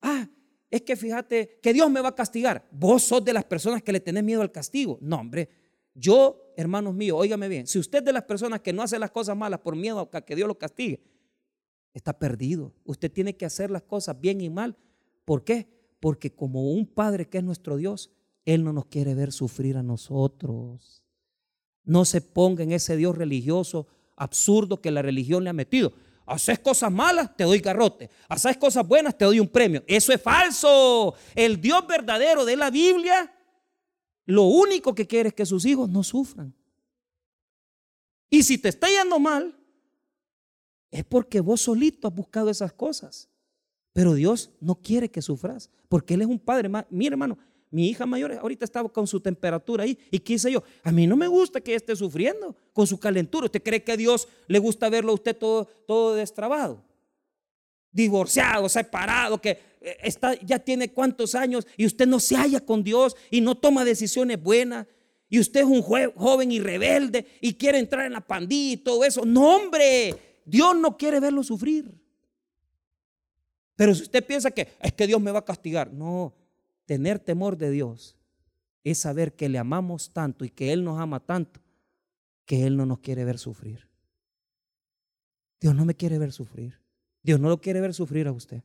ah, es que fíjate que Dios me va a castigar. Vos sos de las personas que le tenés miedo al castigo. No, hombre, yo, hermanos míos, óigame bien, si usted es de las personas que no hace las cosas malas por miedo a que Dios lo castigue, está perdido. Usted tiene que hacer las cosas bien y mal. ¿Por qué? Porque como un Padre que es nuestro Dios, Él no nos quiere ver sufrir a nosotros. No se ponga en ese Dios religioso absurdo que la religión le ha metido. Haces cosas malas, te doy garrote. Haces cosas buenas, te doy un premio. Eso es falso. El Dios verdadero de la Biblia, lo único que quiere es que sus hijos no sufran. Y si te está yendo mal, es porque vos solito has buscado esas cosas. Pero Dios no quiere que sufras, porque Él es un padre. Mira, hermano, mi hija mayor ahorita estaba con su temperatura ahí. ¿Y qué hice yo? A mí no me gusta que esté sufriendo con su calentura. ¿Usted cree que a Dios le gusta verlo a usted todo, todo destrabado? Divorciado, separado, que eh, está, ya tiene cuántos años y usted no se halla con Dios y no toma decisiones buenas. Y usted es un joven y rebelde y quiere entrar en la pandilla y todo eso. No, hombre, Dios no quiere verlo sufrir. Pero si usted piensa que es que Dios me va a castigar, no, Tener temor de Dios es saber que le amamos tanto y que Él nos ama tanto que Él no nos quiere ver sufrir. Dios no me quiere ver sufrir. Dios no lo quiere ver sufrir a usted.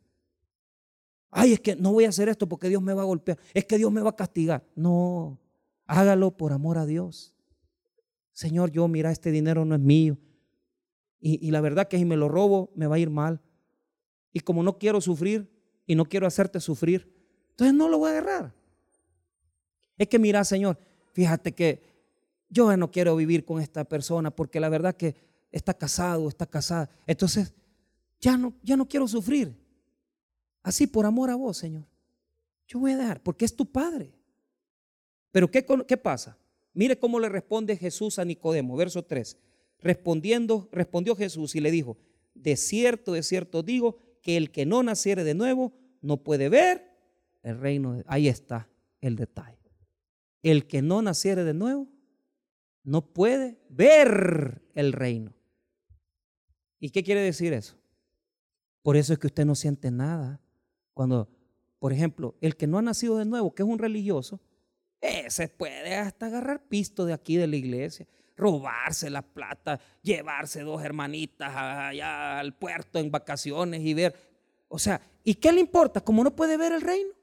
Ay, es que no voy a hacer esto porque Dios me va a golpear. Es que Dios me va a castigar. No, hágalo por amor a Dios. Señor, yo mira, este dinero no es mío. Y, la verdad que si me lo robo, me va a ir mal. Y como no quiero sufrir y no quiero hacerte sufrir, entonces no lo voy a agarrar. Es que mira, Señor, fíjate que yo no quiero vivir con esta persona porque la verdad que está casado, está casada. Entonces, ya no, ya no quiero sufrir. Así por amor a vos, Señor. Yo voy a dejar porque es tu Padre. Pero ¿qué, qué pasa? Mire cómo le responde Jesús a Nicodemo, verso 3. Respondiendo, respondió Jesús y le dijo, de cierto, de cierto digo, que el que no naciere de nuevo no puede ver el reino, ahí está el detalle. El que no naciere de nuevo no puede ver el reino. ¿Y qué quiere decir eso? Por eso es que usted no siente nada. Cuando, por ejemplo, el que no ha nacido de nuevo, que es un religioso, ese puede hasta agarrar pisto de aquí de la iglesia, robarse la plata, llevarse dos hermanitas allá al puerto en vacaciones y ver. O sea, ¿y qué le importa? Como no puede ver el reino.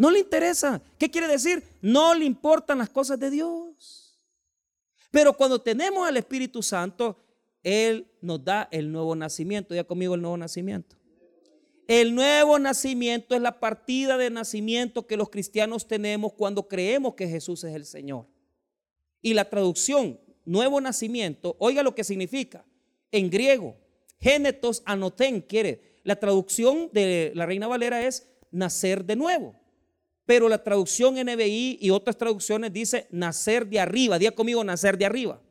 No le interesa. ¿Qué quiere decir? No le importan las cosas de Dios. Pero cuando tenemos al Espíritu Santo, Él nos da el nuevo nacimiento. Ya conmigo el nuevo nacimiento. El nuevo nacimiento es la partida de nacimiento que los cristianos tenemos cuando creemos que Jesús es el Señor. Y la traducción, nuevo nacimiento, oiga lo que significa. En griego, genetos anoten quiere. La traducción de la Reina Valera es nacer de nuevo pero la traducción NBI y otras traducciones dice nacer de arriba. Día conmigo, nacer de arriba.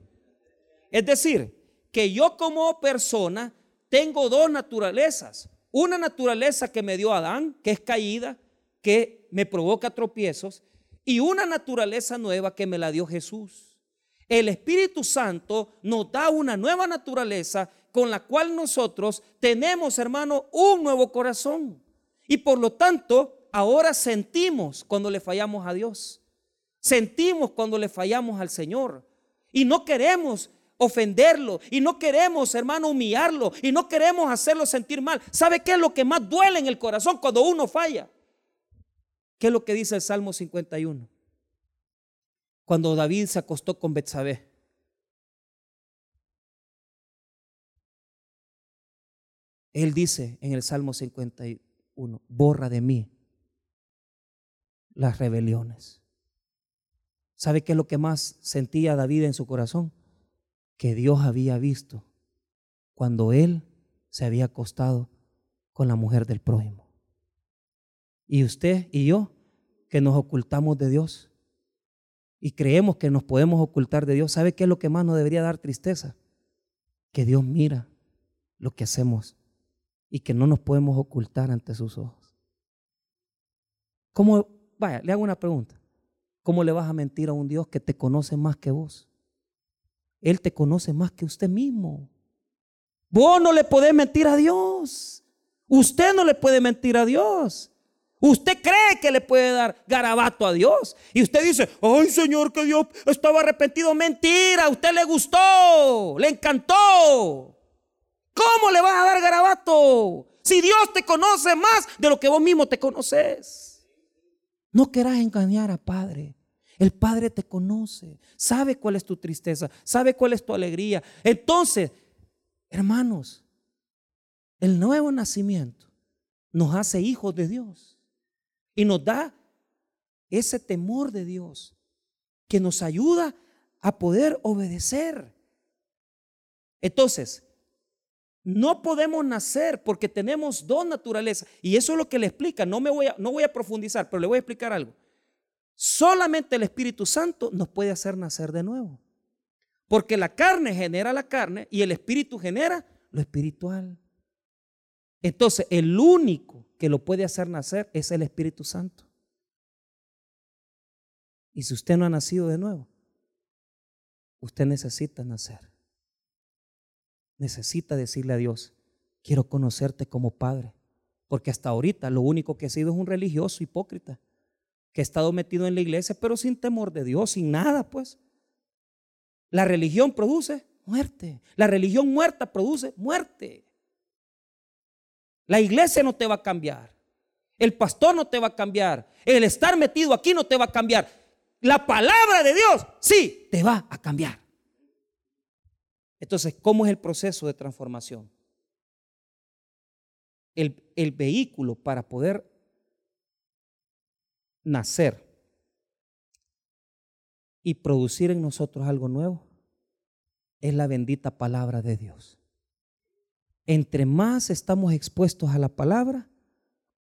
Es decir, que yo como persona tengo dos naturalezas. Una naturaleza que me dio Adán, que es caída, que me provoca tropiezos, y una naturaleza nueva que me la dio Jesús. El Espíritu Santo nos da una nueva naturaleza con la cual nosotros tenemos, hermano, un nuevo corazón. Y por lo tanto, ahora sentimos cuando le fallamos a Dios. Sentimos cuando le fallamos al Señor. Y no queremos ofenderlo. Y no queremos, hermano, humillarlo. Y no queremos hacerlo sentir mal. ¿Sabe qué es lo que más duele en el corazón cuando uno falla? ¿Qué es lo que dice el Salmo 51? Cuando David se acostó con Betsabé. Él dice en el Salmo 51, borra de mí las rebeliones. ¿Sabe qué es lo que más sentía David en su corazón? Que Dios había visto cuando él se había acostado con la mujer del prójimo. Y usted y yo, que nos ocultamos de Dios y creemos que nos podemos ocultar de Dios, ¿sabe qué es lo que más nos debería dar tristeza? Que Dios mira lo que hacemos y que no nos podemos ocultar ante sus ojos. ¿Cómo, vaya, le hago una pregunta. ¿Cómo le vas a mentir a un Dios que te conoce más que vos? Él te conoce más que usted mismo. Vos no le podés mentir a Dios. Usted no le puede mentir a Dios. Usted cree que le puede dar garabato a Dios. Y usted dice, ay Señor, que Dios estaba arrepentido. Mentira, a usted le gustó, le encantó. ¿Cómo le vas a dar garabato? Si Dios te conoce más de lo que vos mismo te conoces. No querás engañar a Padre. El Padre te conoce, sabe cuál es tu tristeza, sabe cuál es tu alegría. Entonces, hermanos, el nuevo nacimiento nos hace hijos de Dios y nos da ese temor de Dios que nos ayuda a poder obedecer. Entonces, no podemos nacer porque tenemos dos naturalezas. Y eso es lo que le explica. No, me voy a, no voy a profundizar, pero le voy a explicar algo. Solamente el Espíritu Santo nos puede hacer nacer de nuevo. Porque la carne genera la carne y el Espíritu genera lo espiritual. Entonces, el único que lo puede hacer nacer es el Espíritu Santo. Y si usted no ha nacido de nuevo, usted necesita nacer. Necesita decirle a Dios, quiero conocerte como Padre. Porque hasta ahorita lo único que he sido es un religioso hipócrita que ha estado metido en la iglesia, pero sin temor de Dios, sin nada, pues. La religión produce muerte. La religión muerta produce muerte. La iglesia no te va a cambiar. El pastor no te va a cambiar. El estar metido aquí no te va a cambiar. La palabra de Dios sí te va a cambiar. Entonces, ¿cómo es el proceso de transformación? El, el vehículo para poder nacer y producir en nosotros algo nuevo es la bendita palabra de Dios. Entre más estamos expuestos a la palabra,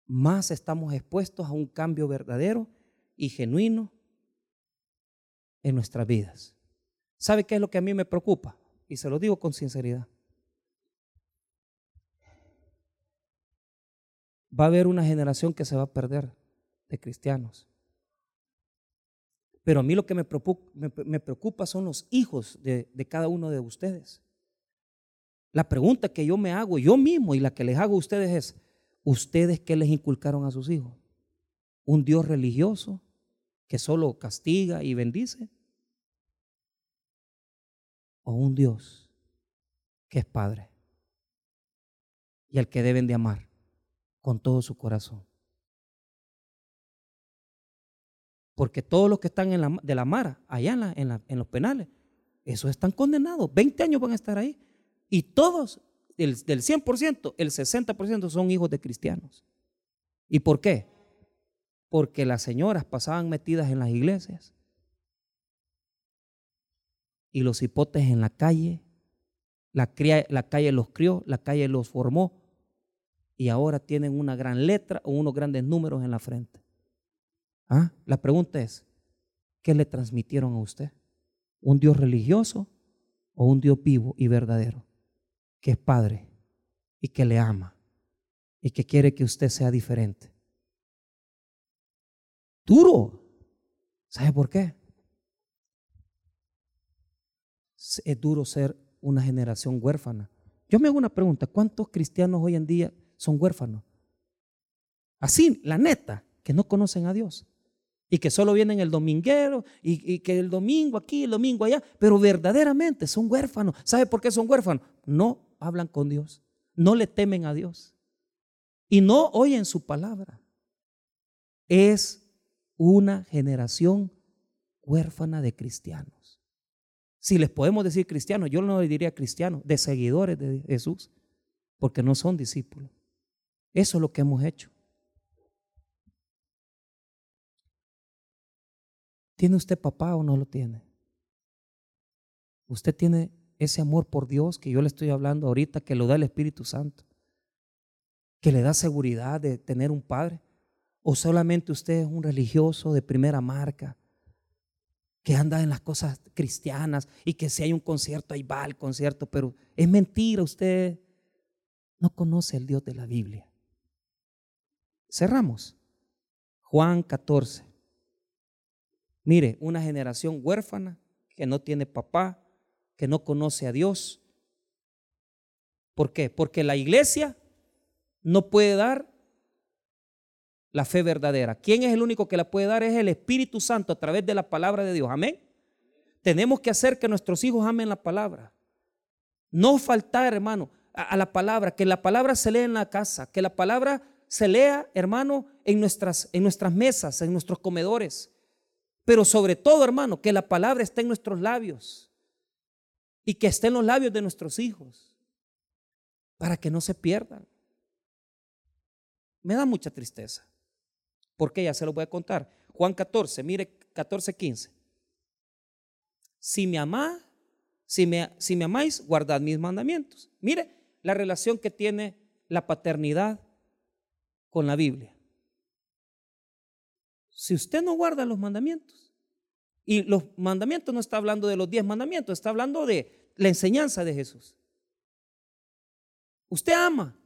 más estamos expuestos a un cambio verdadero y genuino en nuestras vidas. ¿Sabe qué es lo que a mí me preocupa? Y se lo digo con sinceridad. Va a haber una generación que se va a perder de cristianos. Pero a mí lo que me preocupa, son los hijos de, cada uno de ustedes. La pregunta que yo me hago yo mismo y la que les hago a ustedes es, ¿ustedes qué les inculcaron a sus hijos? ¿Un Dios religioso que solo castiga y bendice? ¿O un Dios que es Padre y al que deben de amar con todo su corazón? Porque todos los que están en la, de la Mara, allá en, los penales, esos están condenados. 20 años van a estar ahí. Y todos, del 100%, el 60% son hijos de cristianos. ¿Y por qué? Porque las señoras pasaban metidas en las iglesias y los hipotes en la calle. La, la calle los crió, la calle los formó y ahora tienen una gran letra o unos grandes números en la frente. ¿Ah? La pregunta es, ¿qué le transmitieron a usted? ¿Un Dios religioso o un Dios vivo y verdadero? Que es Padre y que le ama y que quiere que usted sea diferente. Duro. ¿Sabe por qué? Es duro ser una generación huérfana. Yo me hago una pregunta, ¿cuántos cristianos hoy en día son huérfanos? Así, la neta, que no conocen a Dios y que solo vienen el dominguero y, que el domingo aquí, el domingo allá, pero verdaderamente son huérfanos. ¿Sabe por qué son huérfanos? No hablan con Dios, no le temen a Dios y no oyen su palabra. Es una generación huérfana de cristianos. Si les podemos decir cristianos, yo no le diría cristianos, de seguidores de Jesús, porque no son discípulos. Eso es lo que hemos hecho. ¿Tiene usted papá o no lo tiene? Usted tiene ese amor por Dios que yo le estoy hablando ahorita, que lo da el Espíritu Santo, que le da seguridad de tener un padre? ¿O solamente usted es un religioso de primera marca? Que anda en las cosas cristianas y que si hay un concierto, ahí va el concierto, pero es mentira, usted no conoce el Dios de la Biblia. Cerramos. Juan 14. Mire, una generación huérfana que no tiene papá, que no conoce a Dios. ¿Por qué? Porque la iglesia no puede dar la fe verdadera. ¿Quién es el único que la puede dar? Es el Espíritu Santo a través de la palabra de Dios. Amén. Tenemos que hacer que nuestros hijos amen la palabra. No faltar, hermano, a, la palabra, que la palabra se lea en la casa, que la palabra se lea, hermano, en nuestras, en nuestras mesas, en nuestros comedores. Pero sobre todo, hermano, que la palabra esté en nuestros labios y que esté en los labios de nuestros hijos para que no se pierdan. Me da mucha tristeza. Porque ya se lo voy a contar. Juan 14, mire 14, 15. Si me amá, si me, si me amáis, guardad mis mandamientos. Mire la relación que tiene la paternidad con la Biblia. Si usted no guarda los mandamientos, y los mandamientos no está hablando de los diez mandamientos, está hablando de la enseñanza de Jesús. Usted ama,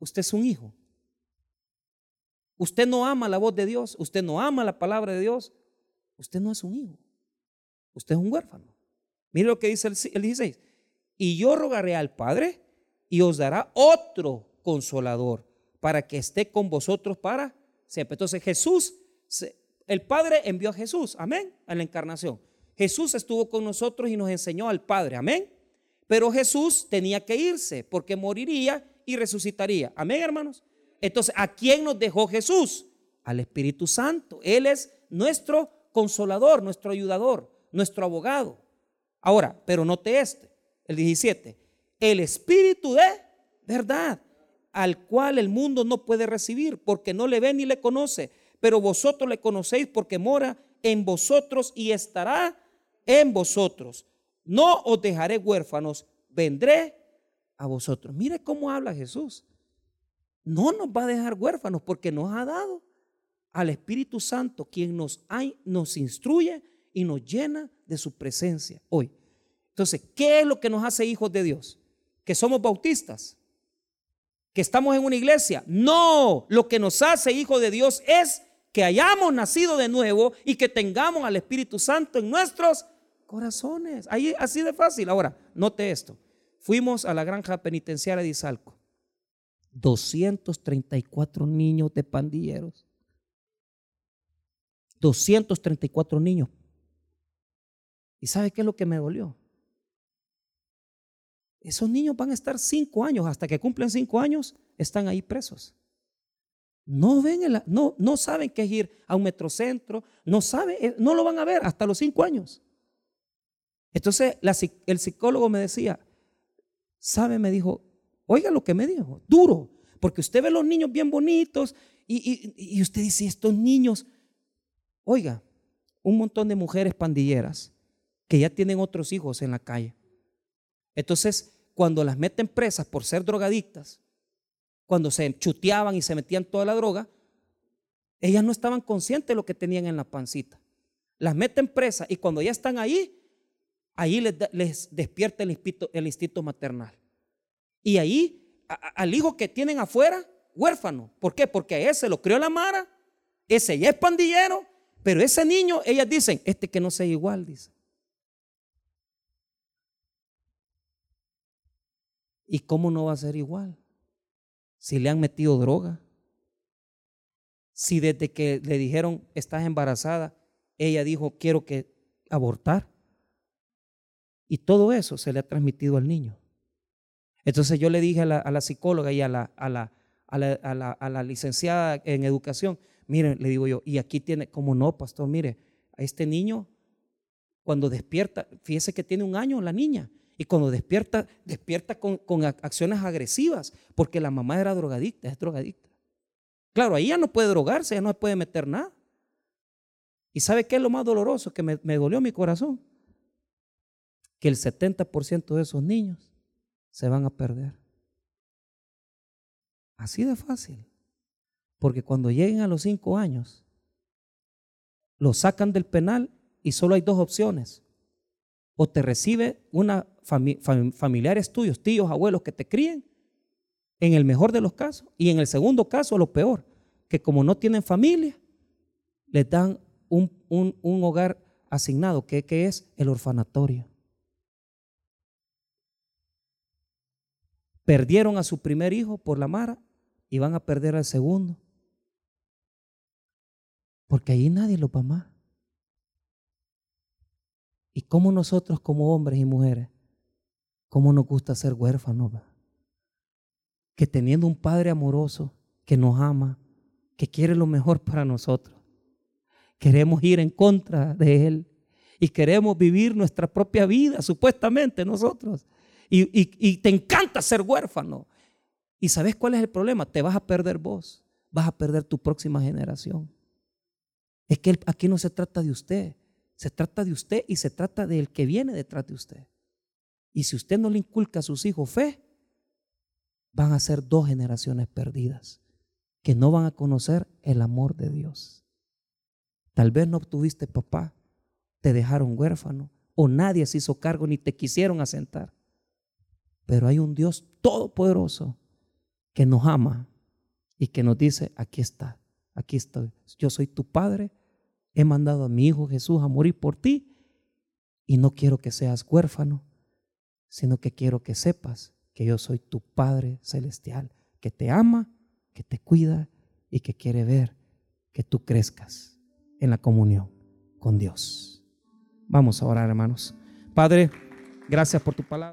usted es un hijo. Usted no ama la voz de Dios, usted no ama la palabra de Dios, usted no es un hijo, usted es un huérfano. Mire lo que dice el, 16. Y yo rogaré al Padre y os dará otro consolador para que esté con vosotros para siempre. Entonces Jesús, el Padre envió a Jesús, amén, a la encarnación. Jesús estuvo con nosotros y nos enseñó al Padre, amén. Pero Jesús tenía que irse porque moriría y resucitaría. Amén, hermanos. Entonces, ¿a quién nos dejó Jesús? Al Espíritu Santo. Él es nuestro consolador, nuestro ayudador, nuestro abogado. Ahora, pero note este, el 17. El Espíritu de verdad, al cual el mundo no puede recibir, porque no le ve ni le conoce, pero vosotros le conocéis porque mora en vosotros y estará en vosotros. No os dejaré huérfanos, vendré a vosotros. Mire cómo habla Jesús no nos va a dejar huérfanos porque nos ha dado al Espíritu Santo, quien nos, hay, nos instruye y nos llena de su presencia hoy. Entonces, ¿qué es lo que nos hace hijos de Dios? ¿Que somos bautistas? ¿Que estamos en una iglesia? No, lo que nos hace hijos de Dios es que hayamos nacido de nuevo y que tengamos al Espíritu Santo en nuestros corazones. Ahí, así de fácil. Ahora, note esto. Fuimos a la granja penitenciaria de Izalco. 234 niños de pandilleros. 234 niños. ¿Y sabe qué es lo que me dolió? Esos niños van a estar cinco años, hasta que cumplen cinco años, están ahí presos. No ven no, no saben qué es ir a un metrocentro, no saben, eh, no lo van a ver hasta los cinco años. Entonces el psicólogo me decía, ¿sabe? Me dijo, Oiga lo que me dijo, duro, porque usted ve los niños bien bonitos y, usted dice, estos niños, oiga, un montón de mujeres pandilleras que ya tienen otros hijos en la calle. Entonces, cuando las meten presas por ser drogadictas, cuando se chuteaban y se metían toda la droga, ellas no estaban conscientes de lo que tenían en la pancita. Las meten presas y cuando ya están ahí, ahí les, despierta el instinto maternal. Y ahí, al hijo que tienen afuera, huérfano. ¿Por qué? Porque a ese lo crió la Mara, ese ya es pandillero, pero ese niño, ellas dicen, este que no sea igual, dice. ¿Y cómo no va a ser igual? Si le han metido droga. Si desde que le dijeron, estás embarazada, ella dijo, quiero que abortar. Y todo eso se le ha transmitido al niño. Entonces yo le dije a la, psicóloga y a la, licenciada en educación, miren, le digo yo, y aquí tiene, como no, pastor, mire, a este niño, cuando despierta, fíjese que tiene un año la niña, y cuando despierta, despierta con, con acciones agresivas, porque la mamá era drogadicta, es drogadicta. Claro, ahí ya no puede drogarse, ya no puede meter nada. ¿Y sabe qué es lo más doloroso que me, me dolió mi corazón? que el 70% de esos niños se van a perder. Así de fácil. Porque cuando lleguen a los cinco años, los sacan del penal y solo hay dos opciones. O te recibe una familiares tuyos, tíos, abuelos que te críen, en el mejor de los casos, y en el segundo caso, lo peor, que como no tienen familia, les dan un, hogar asignado, que, que es el orfanatorio. Perdieron a su primer hijo por la mara y van a perder al segundo. Porque ahí nadie lo va más. ¿Y cómo nosotros como hombres y mujeres, cómo nos gusta ser huérfanos? Que teniendo un Padre amoroso que nos ama, que quiere lo mejor para nosotros, queremos ir en contra de Él y queremos vivir nuestra propia vida, supuestamente nosotros. Y, te encanta ser huérfano. ¿Y sabes cuál es el problema? Te vas a perder vos, vas a perder tu próxima generación. Es que aquí no se trata de usted, se trata de usted y se trata del que viene detrás de usted. Y si usted no le inculca a sus hijos fe, van a ser dos generaciones perdidas que no van a conocer el amor de Dios. Tal vez no obtuviste papá, te dejaron huérfano o nadie se hizo cargo ni te quisieron asentar. Pero hay un Dios todopoderoso que nos ama y que nos dice, aquí está, aquí estoy, yo soy tu padre he mandado a mi Hijo Jesús a morir por ti y no quiero que seas huérfano, sino que quiero que sepas que yo soy tu Padre Celestial, que te ama, que te cuida y que quiere ver que tú crezcas en la comunión con Dios. Vamos a orar, hermanos. Padre, gracias por tu palabra.